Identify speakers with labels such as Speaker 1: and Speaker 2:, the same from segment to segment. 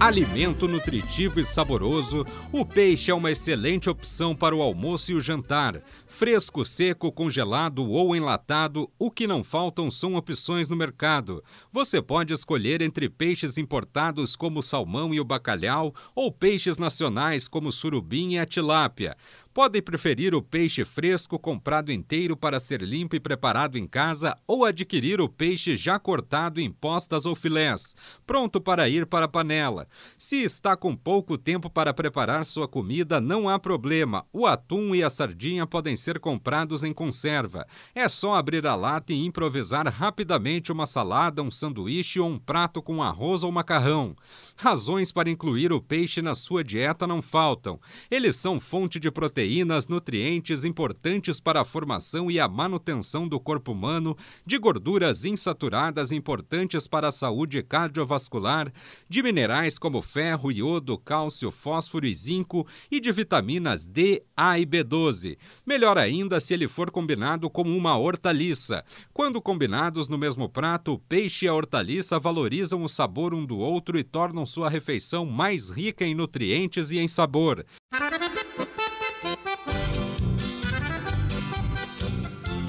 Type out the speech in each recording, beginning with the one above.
Speaker 1: Alimento nutritivo e saboroso, o peixe é uma excelente opção para o almoço e o jantar. Fresco, seco, congelado ou enlatado, o que não faltam são opções no mercado. Você pode escolher entre peixes importados como o salmão e o bacalhau ou peixes nacionais como o surubim e a tilápia. Podem preferir o peixe fresco comprado inteiro para ser limpo e preparado em casa ou adquirir o peixe já cortado em postas ou filés, pronto para ir para a panela. Se está com pouco tempo para preparar sua comida, não há problema. O atum e a sardinha podem ser comprados em conserva. É só abrir a lata e improvisar rapidamente uma salada, um sanduíche ou um prato com arroz ou macarrão. Razões para incluir o peixe na sua dieta não faltam. Eles são fonte de proteína proteínas, nutrientes importantes para a formação e a manutenção do corpo humano, de gorduras insaturadas importantes para a saúde cardiovascular, de minerais como ferro, iodo, cálcio, fósforo e zinco e de vitaminas D, A e B12. Melhor ainda se ele for combinado com uma hortaliça. Quando combinados no mesmo prato, o peixe e a hortaliça valorizam o sabor um do outro e tornam sua refeição mais rica em nutrientes e em sabor.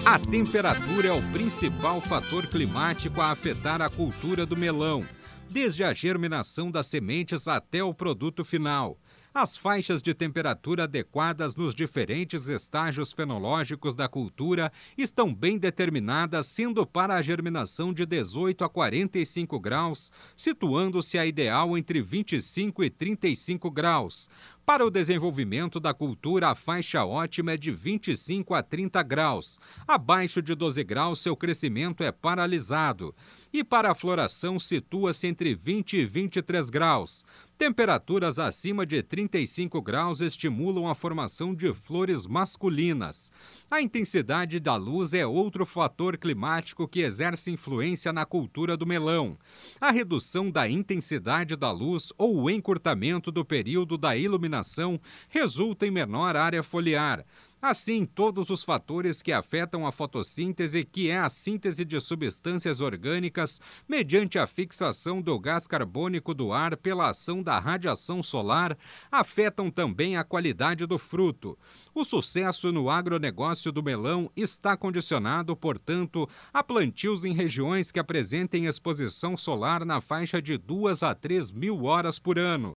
Speaker 1: A temperatura é o principal fator climático a afetar a cultura do melão, desde a germinação das sementes até o produto final. As faixas de temperatura adequadas nos diferentes estágios fenológicos da cultura estão bem determinadas, sendo para a germinação de 18 a 45 graus, situando-se a ideal entre 25 e 35 graus. Para o desenvolvimento da cultura, a faixa ótima é de 25 a 30 graus. Abaixo de 12 graus, seu crescimento é paralisado. E para a floração, situa-se entre 20 e 23 graus. Temperaturas acima de 35 graus estimulam a formação de flores masculinas. A intensidade da luz é outro fator climático que exerce influência na cultura do melão. A redução da intensidade da luz ou o encurtamento do período da iluminação resulta em menor área foliar. Assim, todos os fatores que afetam a fotossíntese, que é a síntese de substâncias orgânicas mediante a fixação do gás carbônico do ar pela ação da radiação solar, afetam também a qualidade do fruto. O sucesso no agronegócio do melão está condicionado, portanto, a plantios em regiões que apresentem exposição solar na faixa de 2 a 3 mil horas por ano.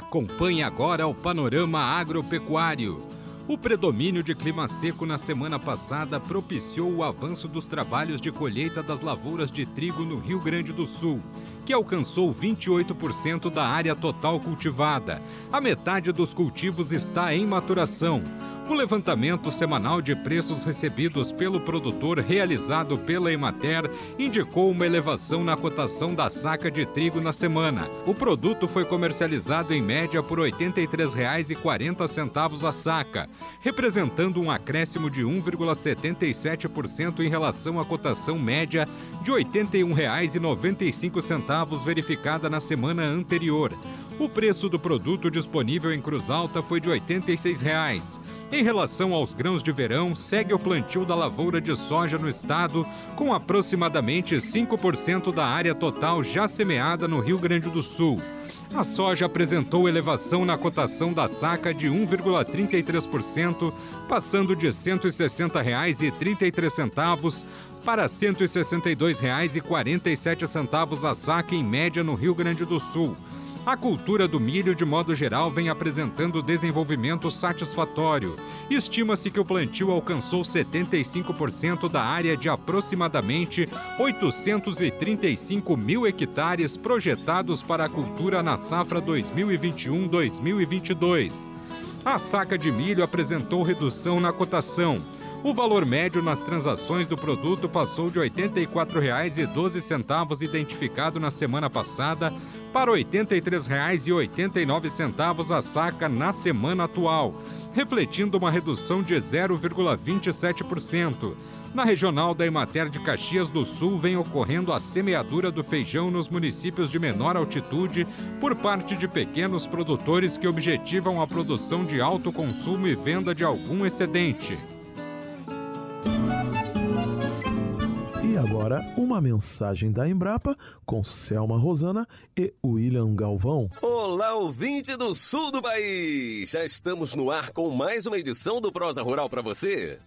Speaker 1: Acompanhe agora o panorama agropecuário. O predomínio de clima seco na semana passada propiciou o avanço dos trabalhos de colheita das lavouras de trigo no Rio Grande do Sul, que alcançou 28% da área total cultivada. A metade dos cultivos está em maturação. O levantamento semanal de preços recebidos pelo produtor realizado pela Emater indicou uma elevação na cotação da saca de trigo na semana. O produto foi comercializado em média por R$ 83,40 a saca, representando um acréscimo de 1,77% em relação à cotação média de R$ 81,95 verificada na semana anterior. O preço do produto disponível em Cruz Alta foi de 86 reais. Em relação aos grãos de verão, segue o plantio da lavoura de soja no estado, com aproximadamente 5% da área total já semeada no Rio Grande do Sul. A soja apresentou elevação na cotação da saca de 1,33%, passando de R$ 160,33 para R$ 162,47 a saca em média no Rio Grande do Sul. A cultura do milho, de modo geral, vem apresentando desenvolvimento satisfatório. Estima-se que o plantio alcançou 75% da área de aproximadamente 835 mil hectares projetados para a cultura na safra 2021-2022. A saca de milho apresentou redução na cotação O valor médio nas transações do produto passou de R$ 84,12 identificado na semana passada para R$ 83,89 a saca na semana atual, refletindo uma redução de 0,27%. Na regional da Emater de Caxias do Sul vem ocorrendo a semeadura do feijão nos municípios de menor altitude por parte de pequenos produtores que objetivam a produção de alto consumo e venda de algum excedente.
Speaker 2: E agora, uma mensagem da Embrapa com Selma Rosana e William Galvão.
Speaker 3: Olá, ouvinte do sul do país! Já estamos no ar com mais uma edição do Prosa Rural para você.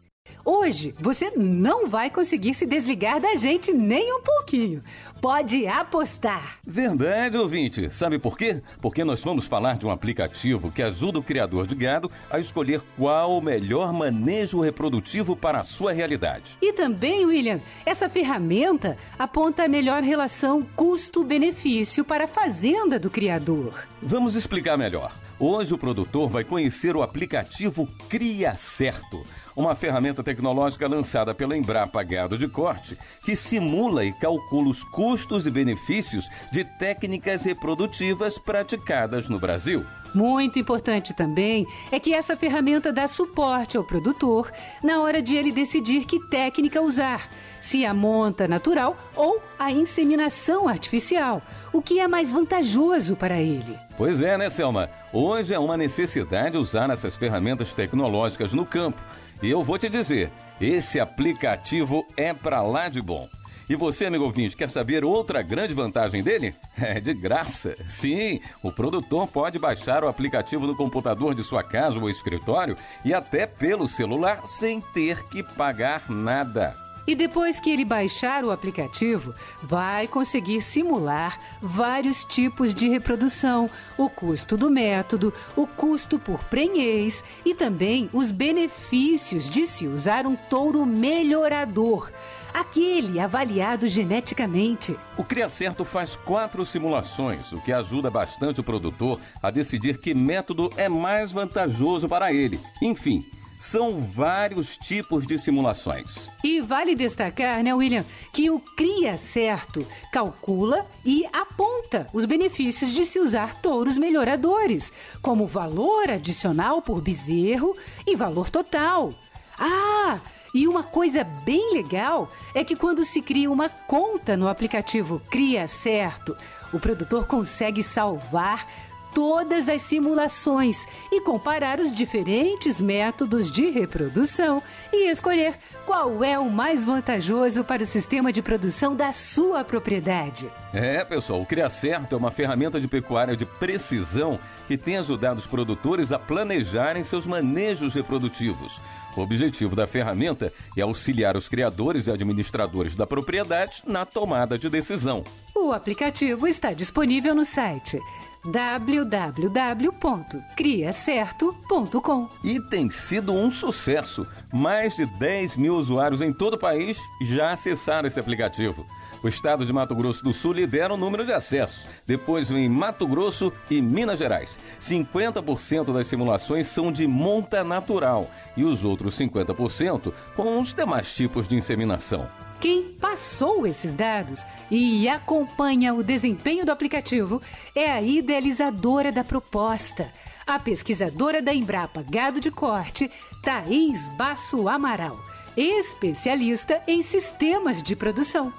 Speaker 4: Hoje você não vai conseguir se desligar da gente nem um pouquinho. Pode apostar.
Speaker 3: Verdade, ouvinte. Sabe por quê? Porque nós vamos falar de um aplicativo que ajuda o criador de gado a escolher qual o melhor manejo reprodutivo para a sua realidade.
Speaker 4: E também, William, essa ferramenta aponta a melhor relação custo-benefício para a fazenda do criador.
Speaker 3: Vamos explicar melhor. Hoje o produtor vai conhecer o aplicativo Cria Certo uma ferramenta tecnológica lançada pela Embrapa Gado de Corte, que simula e calcula os custos e benefícios de técnicas reprodutivas praticadas no Brasil.
Speaker 4: Muito importante também é que essa ferramenta dá suporte ao produtor na hora de ele decidir que técnica usar, se a monta natural ou a inseminação artificial, o que é mais vantajoso para ele.
Speaker 3: Pois é, né, Selma? Hoje é uma necessidade usar essas ferramentas tecnológicas no campo e eu vou te dizer, esse aplicativo é para lá de bom. E você, amigo ouvinte, quer saber outra grande vantagem dele? É de graça. Sim, o produtor pode baixar o aplicativo no computador de sua casa ou escritório e até pelo celular sem ter que pagar nada.
Speaker 4: E depois que ele baixar o aplicativo, vai conseguir simular vários tipos de reprodução, o custo do método, o custo por prenhez e também os benefícios de se usar um touro melhorador aquele avaliado geneticamente.
Speaker 3: O CriaCerto faz quatro simulações, o que ajuda bastante o produtor a decidir que método é mais vantajoso para ele. Enfim, são vários tipos de simulações.
Speaker 4: E vale destacar, né, William, que o Cria Certo calcula e aponta os benefícios de se usar touros melhoradores, como valor adicional por bezerro e valor total. Ah! E uma coisa bem legal é que quando se cria uma conta no aplicativo Cria Certo, o produtor consegue salvar todas as simulações e comparar os diferentes métodos de reprodução e escolher qual é o mais vantajoso para o sistema de produção da sua propriedade.
Speaker 3: É, pessoal, o CriaCerto é uma ferramenta de pecuária de precisão que tem ajudado os produtores a planejarem seus manejos reprodutivos. O objetivo da ferramenta é auxiliar os criadores e administradores da propriedade na tomada de decisão.
Speaker 4: O aplicativo está disponível no site www.criacerto.com.
Speaker 3: E tem sido um sucesso. Mais de 10 mil usuários em todo o país já acessaram esse aplicativo. O estado de Mato Grosso do Sul lidera o número de acessos. Depois vem Mato Grosso e Minas Gerais. 50% das simulações são de monta natural e os outros 50% com os demais tipos de inseminação.
Speaker 4: Quem passou esses dados e acompanha o desempenho do aplicativo é a idealizadora da proposta, a pesquisadora da Embrapa Gado de Corte, Thaís Basso Amaral, especialista em sistemas de produção.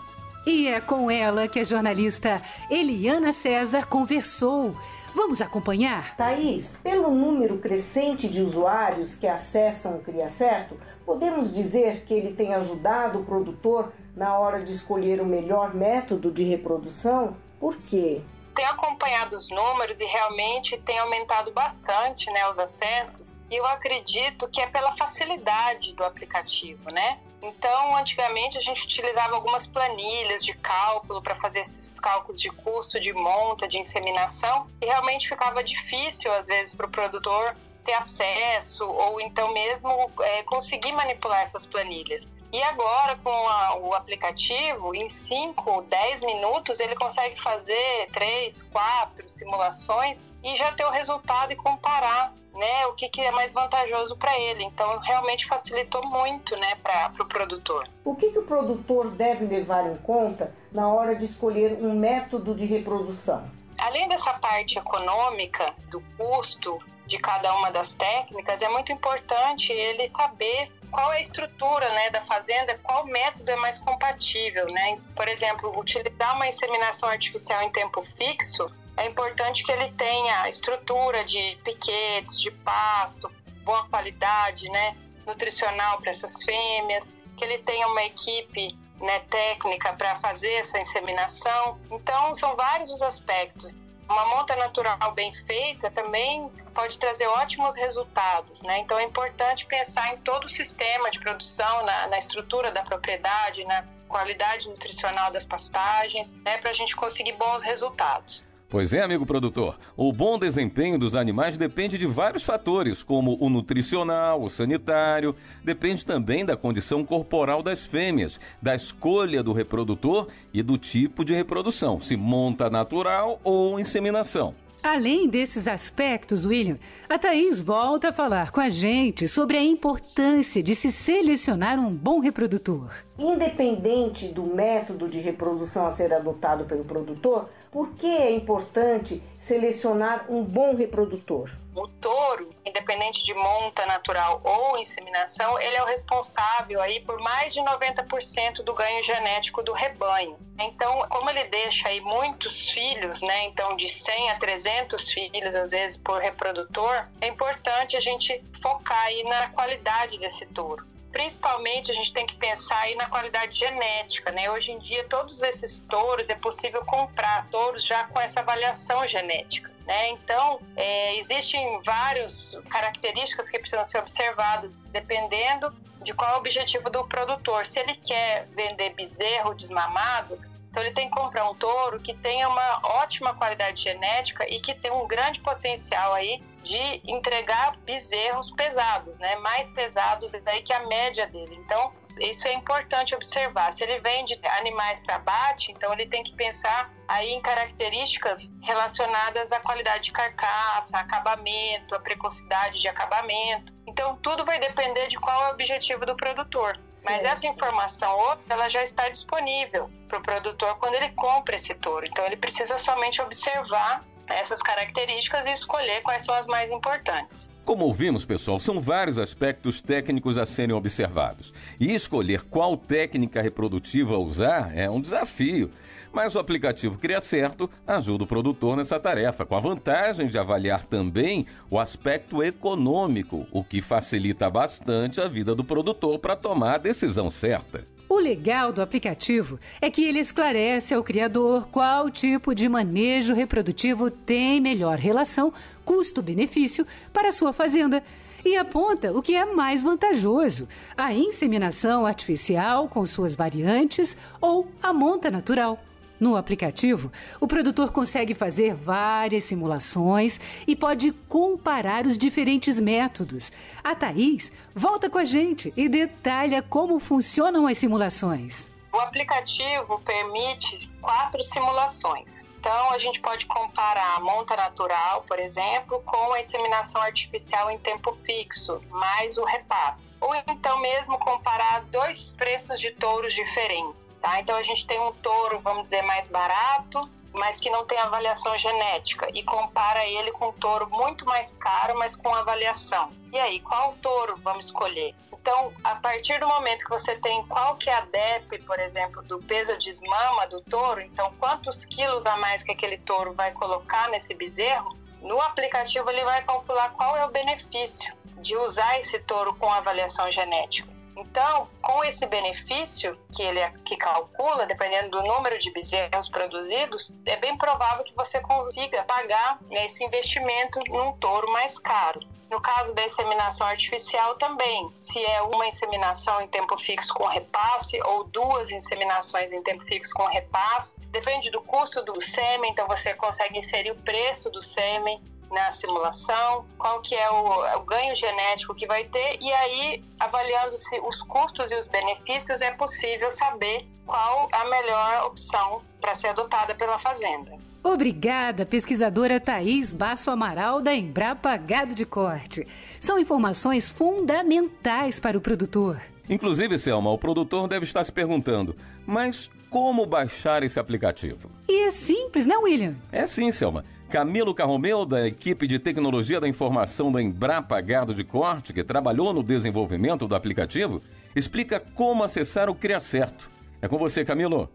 Speaker 4: E é com ela que a jornalista Eliana César conversou. Vamos acompanhar?
Speaker 5: Thaís, pelo número crescente de usuários que acessam o Cria Certo, Podemos dizer que ele tem ajudado o produtor na hora de escolher o melhor método de reprodução? Por quê?
Speaker 6: Tenho acompanhado os números e realmente tem aumentado bastante né, os acessos. E eu acredito que é pela facilidade do aplicativo, né? Então, antigamente a gente utilizava algumas planilhas de cálculo para fazer esses cálculos de custo de monta, de inseminação, e realmente ficava difícil às vezes para o produtor ter acesso ou então mesmo é, conseguir manipular essas planilhas. E agora, com a, o aplicativo, em 5, 10 minutos, ele consegue fazer 3, 4 simulações e já ter o resultado e comparar né, o que, que é mais vantajoso para ele. Então, realmente facilitou muito né, para o pro produtor.
Speaker 5: O que, que o produtor deve levar em conta na hora de escolher um método de reprodução?
Speaker 6: Além dessa parte econômica, do custo de cada uma das técnicas, é muito importante ele saber qual é a estrutura né, da fazenda, qual método é mais compatível. Né? Por exemplo, utilizar uma inseminação artificial em tempo fixo, é importante que ele tenha estrutura de piquetes, de pasto, boa qualidade né, nutricional para essas fêmeas, que ele tenha uma equipe né, técnica para fazer essa inseminação. Então, são vários os aspectos. Uma monta natural bem feita também pode trazer ótimos resultados, né? Então é importante pensar em todo o sistema de produção, na, na estrutura da propriedade, na qualidade nutricional das pastagens, né, para a gente conseguir bons resultados.
Speaker 3: Pois é, amigo produtor. O bom desempenho dos animais depende de vários fatores, como o nutricional, o sanitário, depende também da condição corporal das fêmeas, da escolha do reprodutor e do tipo de reprodução, se monta natural ou inseminação.
Speaker 4: Além desses aspectos, William, a Thaís volta a falar com a gente sobre a importância de se selecionar um bom reprodutor.
Speaker 5: Independente do método de reprodução a ser adotado pelo produtor, por que é importante selecionar um bom reprodutor?
Speaker 6: O touro, independente de monta natural ou inseminação, ele é o responsável aí por mais de 90% do ganho genético do rebanho. Então, como ele deixa aí muitos filhos, né, então de 100 a 300 filhos às vezes por reprodutor, é importante a gente focar aí na qualidade desse touro principalmente a gente tem que pensar aí na qualidade genética, né? Hoje em dia todos esses touros é possível comprar touros já com essa avaliação genética. Né? Então, é, existem várias características que precisam ser observadas dependendo de qual é o objetivo do produtor. Se ele quer vender bezerro desmamado, então ele tem que comprar um touro que tenha uma ótima qualidade genética e que tenha um grande potencial aí de entregar bezerros pesados, né? Mais pesados daí que a média dele. Então, isso é importante observar. Se ele vende animais para abate, então ele tem que pensar aí em características relacionadas à qualidade de carcaça, acabamento, a precocidade de acabamento. Então tudo vai depender de qual é o objetivo do produtor. Mas essa informação outra, ela já está disponível para o produtor quando ele compra esse touro. Então ele precisa somente observar essas características e escolher quais são as mais importantes.
Speaker 3: Como ouvimos, pessoal, são vários aspectos técnicos a serem observados. E escolher qual técnica reprodutiva usar é um desafio. Mas o aplicativo Cria Certo ajuda o produtor nessa tarefa, com a vantagem de avaliar também o aspecto econômico, o que facilita bastante a vida do produtor para tomar a decisão certa.
Speaker 4: O legal do aplicativo é que ele esclarece ao criador qual tipo de manejo reprodutivo tem melhor relação custo-benefício para sua fazenda e aponta o que é mais vantajoso: a inseminação artificial com suas variantes ou a monta natural. No aplicativo, o produtor consegue fazer várias simulações e pode comparar os diferentes métodos. A Thaís volta com a gente e detalha como funcionam as simulações.
Speaker 6: O aplicativo permite quatro simulações. Então, a gente pode comparar a monta natural, por exemplo, com a inseminação artificial em tempo fixo, mais o repasse. Ou então mesmo comparar dois preços de touros diferentes. Tá? Então a gente tem um touro, vamos dizer, mais barato, mas que não tem avaliação genética e compara ele com um touro muito mais caro, mas com avaliação. E aí, qual touro vamos escolher? Então, a partir do momento que você tem qual que é a DEP, por exemplo, do peso de esmama do touro, então quantos quilos a mais que aquele touro vai colocar nesse bezerro, no aplicativo ele vai calcular qual é o benefício de usar esse touro com avaliação genética. Então, com esse benefício que ele é, que calcula, dependendo do número de bezerros produzidos, é bem provável que você consiga pagar esse investimento num touro mais caro. No caso da inseminação artificial também, se é uma inseminação em tempo fixo com repasse ou duas inseminações em tempo fixo com repasse, depende do custo do sêmen, então você consegue inserir o preço do sêmen na simulação, qual que é o, o ganho genético que vai ter e aí avaliando se os custos e os benefícios é possível saber qual a melhor opção para ser adotada pela fazenda.
Speaker 4: Obrigada, pesquisadora Thaís Basso Amaral da Embrapa Gado de Corte. São informações fundamentais para o produtor.
Speaker 3: Inclusive, Selma, o produtor deve estar se perguntando: mas como baixar esse aplicativo?
Speaker 4: E é simples, né, William?
Speaker 3: É sim, Selma. Camilo Carromeu, da equipe de tecnologia da informação da Embrapa Gado de Corte, que trabalhou no desenvolvimento do aplicativo, explica como acessar o Cria Certo. É com você, Camilo.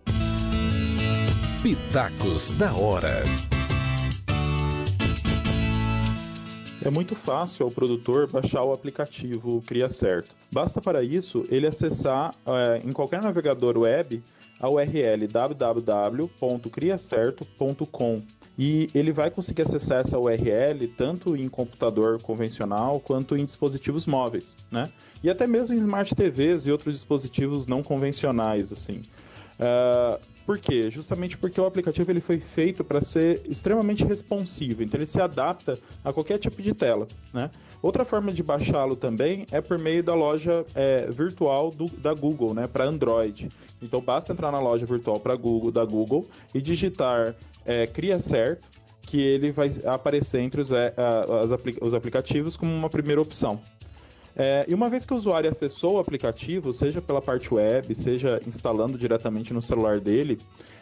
Speaker 7: Pitacos da Hora.
Speaker 2: É muito fácil ao produtor baixar o aplicativo Cria Certo. Basta para isso ele acessar é, em qualquer navegador web a URL www.criacerto.com e ele vai conseguir acessar essa URL tanto em computador convencional quanto em dispositivos móveis, né? E até mesmo em smart TVs e outros dispositivos não convencionais, assim. Uh, por quê? Justamente porque o aplicativo ele foi feito para ser extremamente responsivo, então ele se adapta a qualquer tipo de tela. Né? Outra forma de baixá-lo também é por meio da loja é, virtual do, da Google, né, para Android. Então basta entrar na loja virtual para Google da Google e digitar é, Cria Certo, que ele vai aparecer entre os, é, os aplicativos como uma primeira opção. É, e uma vez que o usuário acessou o aplicativo, seja pela parte web, seja instalando diretamente no celular dele,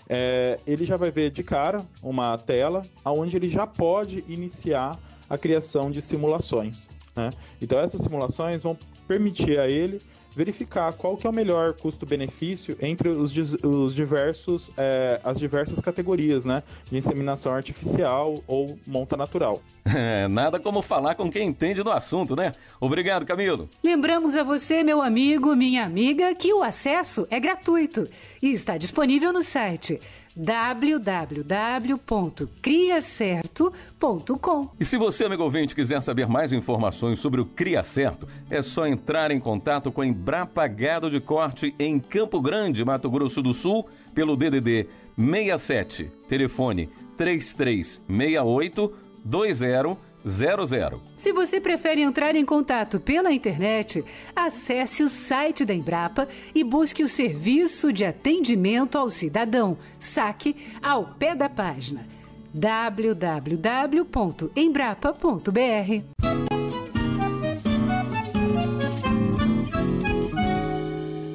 Speaker 2: é, ele já vai ver de cara uma tela onde ele já pode iniciar a criação de simulações. Né? Então essas simulações vão permitir a ele verificar qual que é o melhor custo-benefício entre os, os diversos, é, as diversas categorias, né? De inseminação artificial ou monta natural.
Speaker 3: É, nada como falar com quem entende do assunto, né? Obrigado, Camilo.
Speaker 4: Lembramos a você, meu amigo, minha amiga, que o acesso é gratuito e está disponível no site www.criacerto.com.
Speaker 3: E se você, amigo ouvinte, quiser saber mais informações sobre o Cria Certo, é só entrar em contato com a Embrapa Gado de Corte em Campo Grande, Mato Grosso do Sul, pelo DDD 67, telefone 3368 20 00.
Speaker 4: Se você prefere entrar em contato pela internet, acesse o site da Embrapa e busque o serviço de atendimento ao cidadão, saque ao pé da página www.embrapa.br.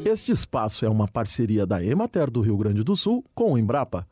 Speaker 2: Este espaço é uma parceria da Emater do Rio Grande do Sul com o Embrapa.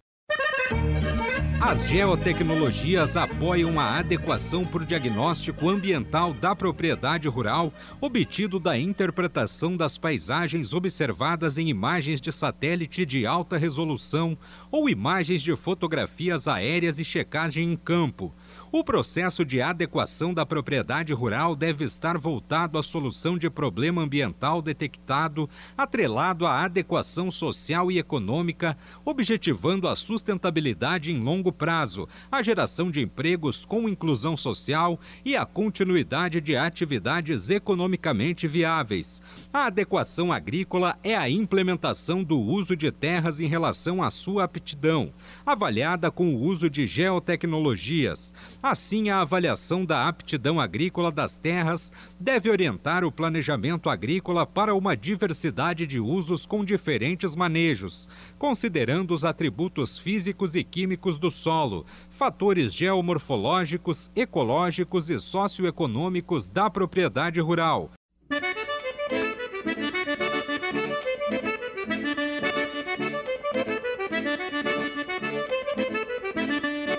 Speaker 1: As geotecnologias apoiam a adequação por diagnóstico ambiental da propriedade rural, obtido da interpretação das paisagens observadas em imagens de satélite de alta resolução ou imagens de fotografias aéreas e checagem em campo. O processo de adequação da propriedade rural deve estar voltado à solução de problema ambiental detectado, atrelado à adequação social e econômica, objetivando a sustentabilidade em longo prazo, a geração de empregos com inclusão social e a continuidade de atividades economicamente viáveis. A adequação agrícola é a implementação do uso de terras em relação à sua aptidão, avaliada com o uso de geotecnologias. Assim, a avaliação da aptidão agrícola das terras deve orientar o planejamento agrícola para uma diversidade de usos com diferentes manejos, considerando os atributos físicos e químicos do solo, fatores geomorfológicos, ecológicos e socioeconômicos da propriedade rural,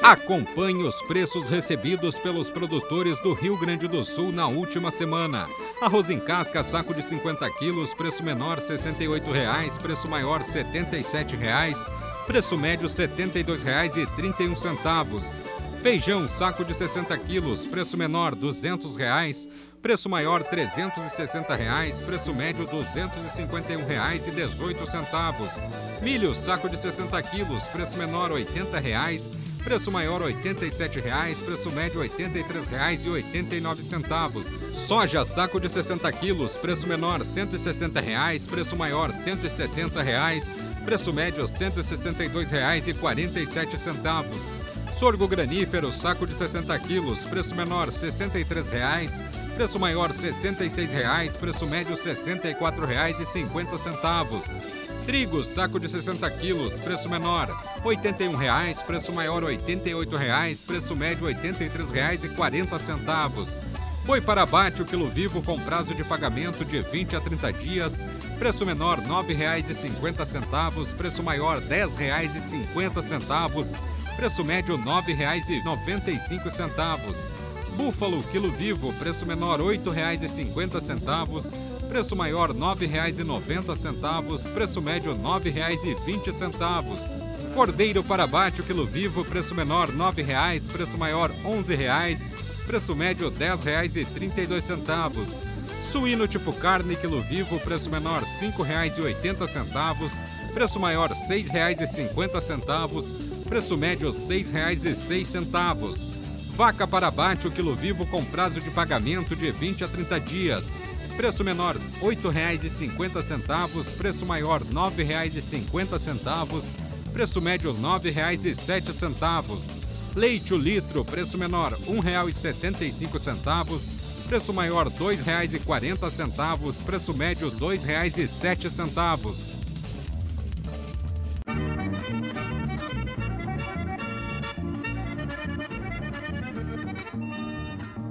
Speaker 1: Acompanhe os preços recebidos pelos produtores do Rio Grande do Sul na última semana. Arroz em casca, saco de 50 quilos, preço menor R$ 68,00, preço maior R$ 77,00, preço médio R$ 72,31. Feijão, saco de 60 quilos, preço menor 200 reais, preço maior 360 reais, preço médio 251 reais e 18 centavos. Milho, saco de 60 quilos, preço menor 80 reais, Preço maior R$ 87,00, preço médio R$ 83,89. Soja saco de 60 quilos, preço menor R$ 160,00, preço maior R$ 170,00. preço médio R$ 162,47. Sorgo granífero, saco de 60 quilos, preço menor R$ 63,00, preço maior R$ 66,00, preço médio R$ 64,50. Trigo, saco de 60 quilos, preço menor R$ 81,00, preço maior R$ 88,00, preço médio R$ 83,40. Boi para abate o quilo vivo com prazo de pagamento de 20 a 30 dias, preço menor R$ 9,50, preço maior R$ 10,50, preço médio R$ 9,95. Búfalo quilo vivo, preço menor R$ 8,50, preço maior R$ 9,90, preço médio R$ 9,20. Cordeiro para abate o quilo vivo, preço menor R$ 9,00, preço maior R$ 11,00, preço médio R$ 10,32. Suíno tipo carne quilo vivo, preço menor R$ 5,80, preço maior R$ 6,50, preço médio R$ 6,06. Vaca para abate o quilo vivo com prazo de pagamento de 20 a 30 dias. Preço menor R$ 8,50, preço maior R$ 9,50, preço médio R$ 9,07. Leite o litro, preço menor R$ 1,75, preço maior R$ 2,40, preço médio R$ 2,07.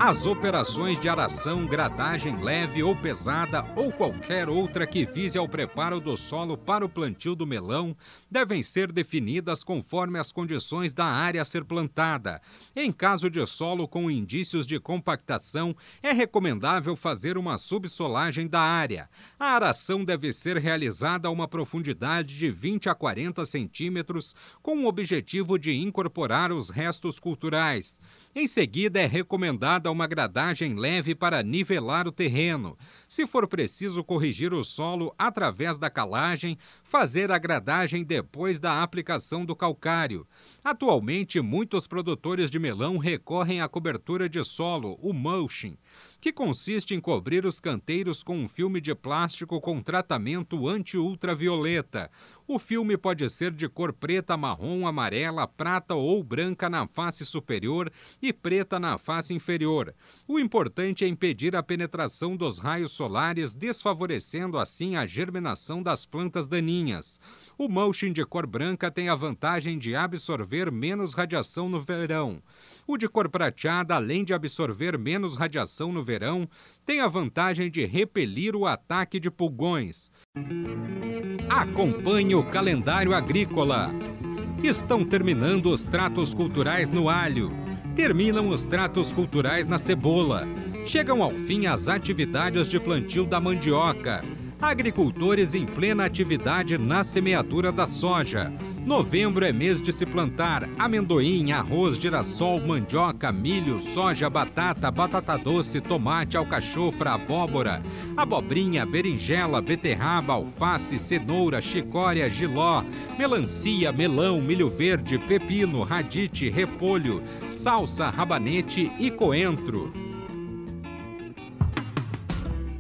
Speaker 1: As operações de aração, gradagem leve ou pesada ou qualquer outra que vise ao preparo do solo para o plantio do melão devem ser definidas conforme as condições da área a ser plantada. Em caso de solo com indícios de compactação, é recomendável fazer uma subsolagem da área. A aração deve ser realizada a uma profundidade de 20 a 40 centímetros, com o objetivo de incorporar os restos culturais. Em seguida, é recomendada uma gradagem leve para nivelar o terreno. Se for preciso corrigir o solo através da calagem, fazer a gradagem depois da aplicação do calcário. Atualmente, muitos produtores de melão recorrem à cobertura de solo, o mulching que consiste em cobrir os canteiros com um filme de plástico com tratamento anti-ultravioleta. O filme pode ser de cor preta, marrom, amarela, prata ou branca na face superior e preta na face inferior. O importante é impedir a penetração dos raios solares, desfavorecendo assim a germinação das plantas daninhas. O mulching de cor branca tem a vantagem de absorver menos radiação no verão. O de cor prateada, além de absorver menos radiação no verão, tem a vantagem de repelir o ataque de pulgões. Acompanhe o calendário agrícola. Estão terminando os tratos culturais no alho. Terminam os tratos culturais na cebola. Chegam ao fim as atividades de plantio da mandioca. Agricultores em plena atividade na semeadura da soja. Novembro é mês de se plantar amendoim, arroz, girassol, mandioca, milho, soja, batata, batata doce, tomate, alcachofra, abóbora, abobrinha, berinjela, beterraba, alface, cenoura, chicória, giló, melancia, melão, milho verde, pepino, radite, repolho, salsa, rabanete e coentro.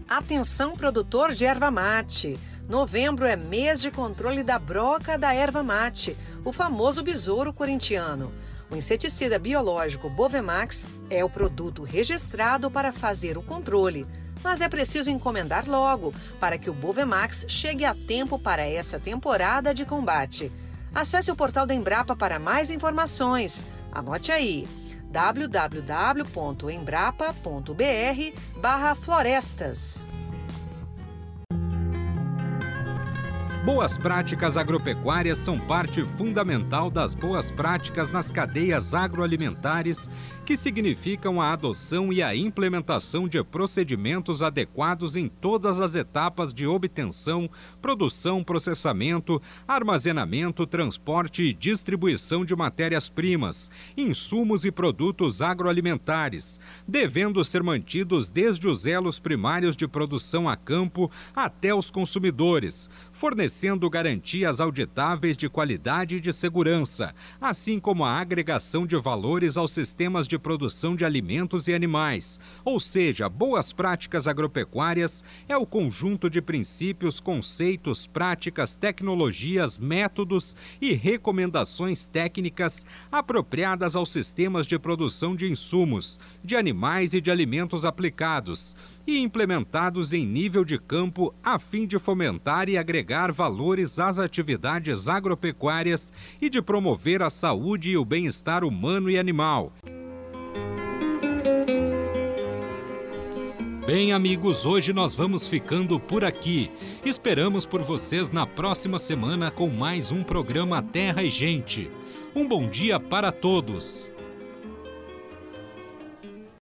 Speaker 7: Atenção produtor de erva mate. Novembro é mês de controle da broca da erva mate, o famoso besouro corintiano. O inseticida biológico Bovemax é o produto registrado para fazer o controle, mas é preciso encomendar logo para que o Bovemax chegue a tempo para essa temporada de combate. Acesse o portal da Embrapa para mais informações. Anote aí www.embrapa.br/florestas.
Speaker 1: Boas práticas agropecuárias são parte fundamental das boas práticas nas cadeias agroalimentares, que significam a adoção e a implementação de procedimentos adequados em todas as etapas de obtenção, produção, processamento, armazenamento, transporte e distribuição de matérias-primas, insumos e produtos agroalimentares, devendo ser mantidos desde os elos primários de produção a campo até os consumidores, fornecendo garantias auditáveis de qualidade e de segurança, assim como a agregação de valores aos sistemas de produção de alimentos e animais. Ou seja, boas práticas agropecuárias é o conjunto de princípios, conceitos, práticas, tecnologias, métodos e recomendações técnicas apropriadas aos sistemas de produção de insumos, de animais e de alimentos aplicados e implementados em nível de campo a fim de fomentar e agregar valores às atividades agropecuárias e de promover a saúde e o bem-estar humano e animal. Bem, amigos, hoje nós vamos ficando por aqui. Esperamos por vocês na próxima semana com mais um programa Terra e Gente. Um bom dia para todos.